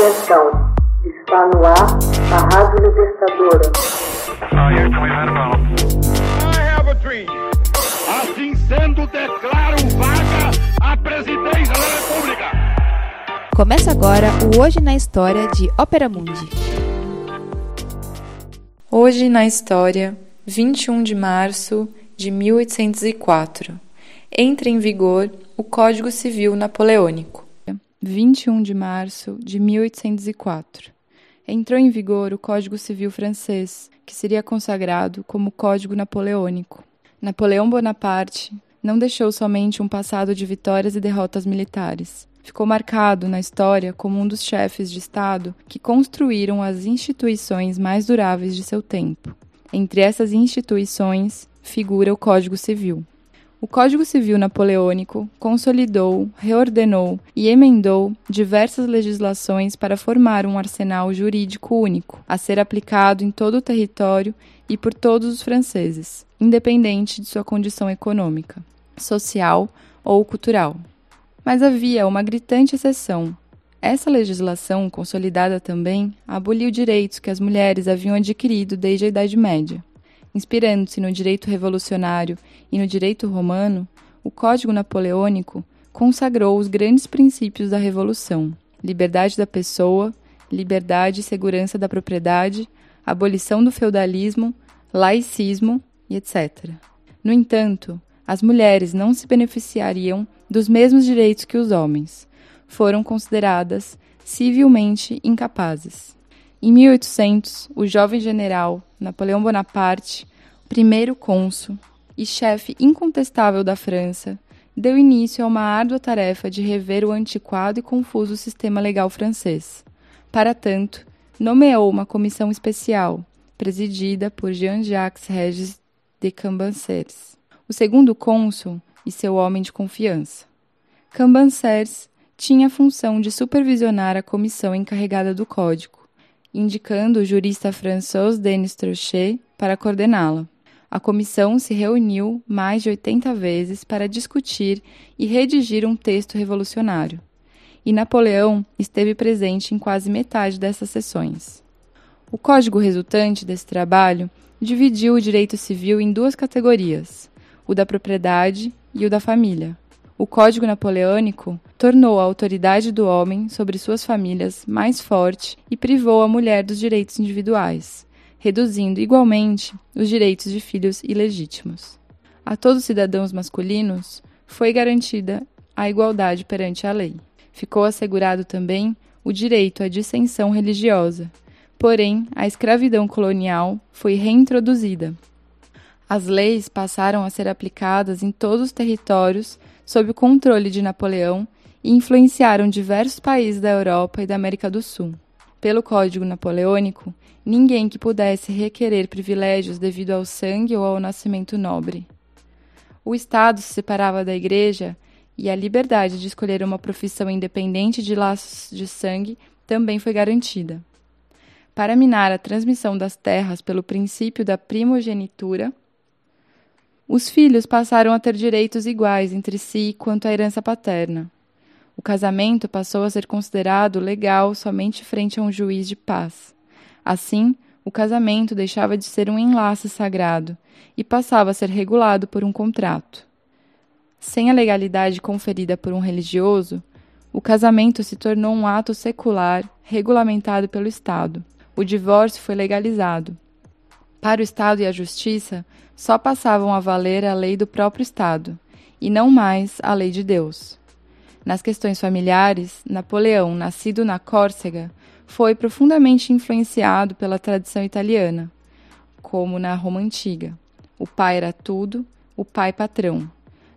Atenção, está no ar a Rádio Libertadora. Assim sendo, declaro vaga a presidência da República. Começa agora o Hoje na História de Ópera Mundi. Hoje na História, 21 de março de 1804, entra em vigor o Código Civil Napoleônico. 21 de março de 1804. Entrou em vigor o Código Civil francês, que seria consagrado como Código Napoleônico. Napoleão Bonaparte não deixou somente um passado de vitórias e derrotas militares. Ficou marcado na história como um dos chefes de Estado que construíram as instituições mais duráveis de seu tempo. Entre essas instituições figura o Código Civil. O Código Civil Napoleônico consolidou, reordenou e emendou diversas legislações para formar um arsenal jurídico único, a ser aplicado em todo o território e por todos os franceses, independente de sua condição econômica, social ou cultural. Mas havia uma gritante exceção. Essa legislação, consolidada também, aboliu direitos que as mulheres haviam adquirido desde a Idade Média. Inspirando-se no direito revolucionário e no direito romano, o Código Napoleônico consagrou os grandes princípios da Revolução: liberdade da pessoa, liberdade e segurança da propriedade, abolição do feudalismo, laicismo e etc. No entanto, as mulheres não se beneficiariam dos mesmos direitos que os homens. Foram consideradas civilmente incapazes. Em 1800, o jovem general Napoleão Bonaparte, primeiro cônsul e chefe incontestável da França, deu início a uma árdua tarefa de rever o antiquado e confuso sistema legal francês. Para tanto, nomeou uma comissão especial, presidida por Jean-Jacques Regis de Cambaceres, o segundo cônsul e seu homem de confiança. Cambaceres tinha a função de supervisionar a comissão encarregada do código indicando o jurista François Denis Trochet para coordená-la. A comissão se reuniu mais de 80 vezes para discutir e redigir um texto revolucionário. E Napoleão esteve presente em quase metade dessas sessões. O código resultante desse trabalho dividiu o direito civil em duas categorias: o da propriedade e o da família. O Código Napoleônico tornou a autoridade do homem sobre suas famílias mais forte e privou a mulher dos direitos individuais, reduzindo igualmente os direitos de filhos ilegítimos. A todos os cidadãos masculinos foi garantida a igualdade perante a lei. Ficou assegurado também o direito à dissensão religiosa, porém a escravidão colonial foi reintroduzida. As leis passaram a ser aplicadas em todos os territórios sob o controle de Napoleão e influenciaram diversos países da Europa e da América do Sul. Pelo Código Napoleônico, ninguém que pudesse requerer privilégios devido ao sangue ou ao nascimento nobre. O Estado se separava da Igreja e a liberdade de escolher uma profissão independente de laços de sangue também foi garantida. Para minar a transmissão das terras pelo princípio da primogenitura, os filhos passaram a ter direitos iguais entre si quanto à herança paterna. O casamento passou a ser considerado legal somente frente a um juiz de paz. Assim, o casamento deixava de ser um enlace sagrado e passava a ser regulado por um contrato. Sem a legalidade conferida por um religioso, o casamento se tornou um ato secular regulamentado pelo Estado. O divórcio foi legalizado. Para o Estado e a Justiça, só passavam a valer a lei do próprio Estado, e não mais a lei de Deus. Nas questões familiares, Napoleão, nascido na Córcega, foi profundamente influenciado pela tradição italiana, como na Roma antiga. O pai era tudo, o pai patrão.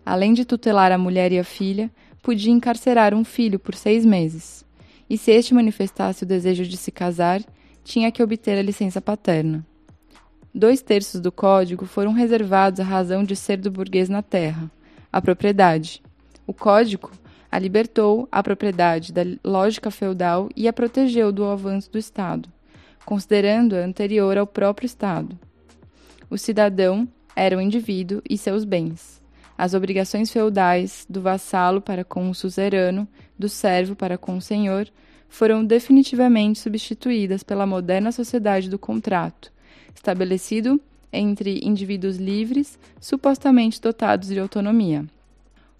Além de tutelar a mulher e a filha, podia encarcerar um filho por seis meses. E se este manifestasse o desejo de se casar, tinha que obter a licença paterna. Dois terços do código foram reservados à razão de ser do burguês na terra, a propriedade. O código a libertou a propriedade da lógica feudal e a protegeu do avanço do Estado, considerando-a anterior ao próprio Estado. O cidadão era o indivíduo e seus bens. as obrigações feudais do vassalo para com o suzerano, do servo para com o senhor, foram definitivamente substituídas pela moderna sociedade do contrato, estabelecido entre indivíduos livres, supostamente dotados de autonomia.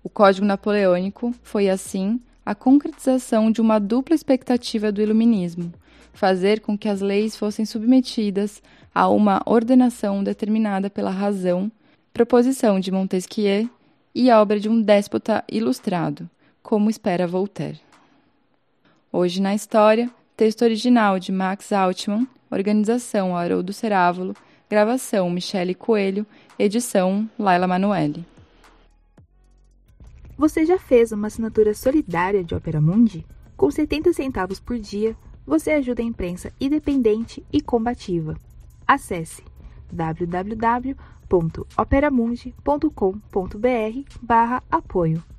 O Código Napoleônico foi, assim, a concretização de uma dupla expectativa do Iluminismo: fazer com que as leis fossem submetidas a uma ordenação determinada pela razão, proposição de Montesquieu e obra de um déspota ilustrado, como espera Voltaire. Hoje na História, texto original de Max Altman, organização Haroldo Cerávulo, gravação Michele Coelho, edição Laila Manuelle. Você já fez uma assinatura solidária de Opera Mundi? Com 70 centavos por dia, você ajuda a imprensa independente e combativa. Acesse www.operamundi.com.br/apoio.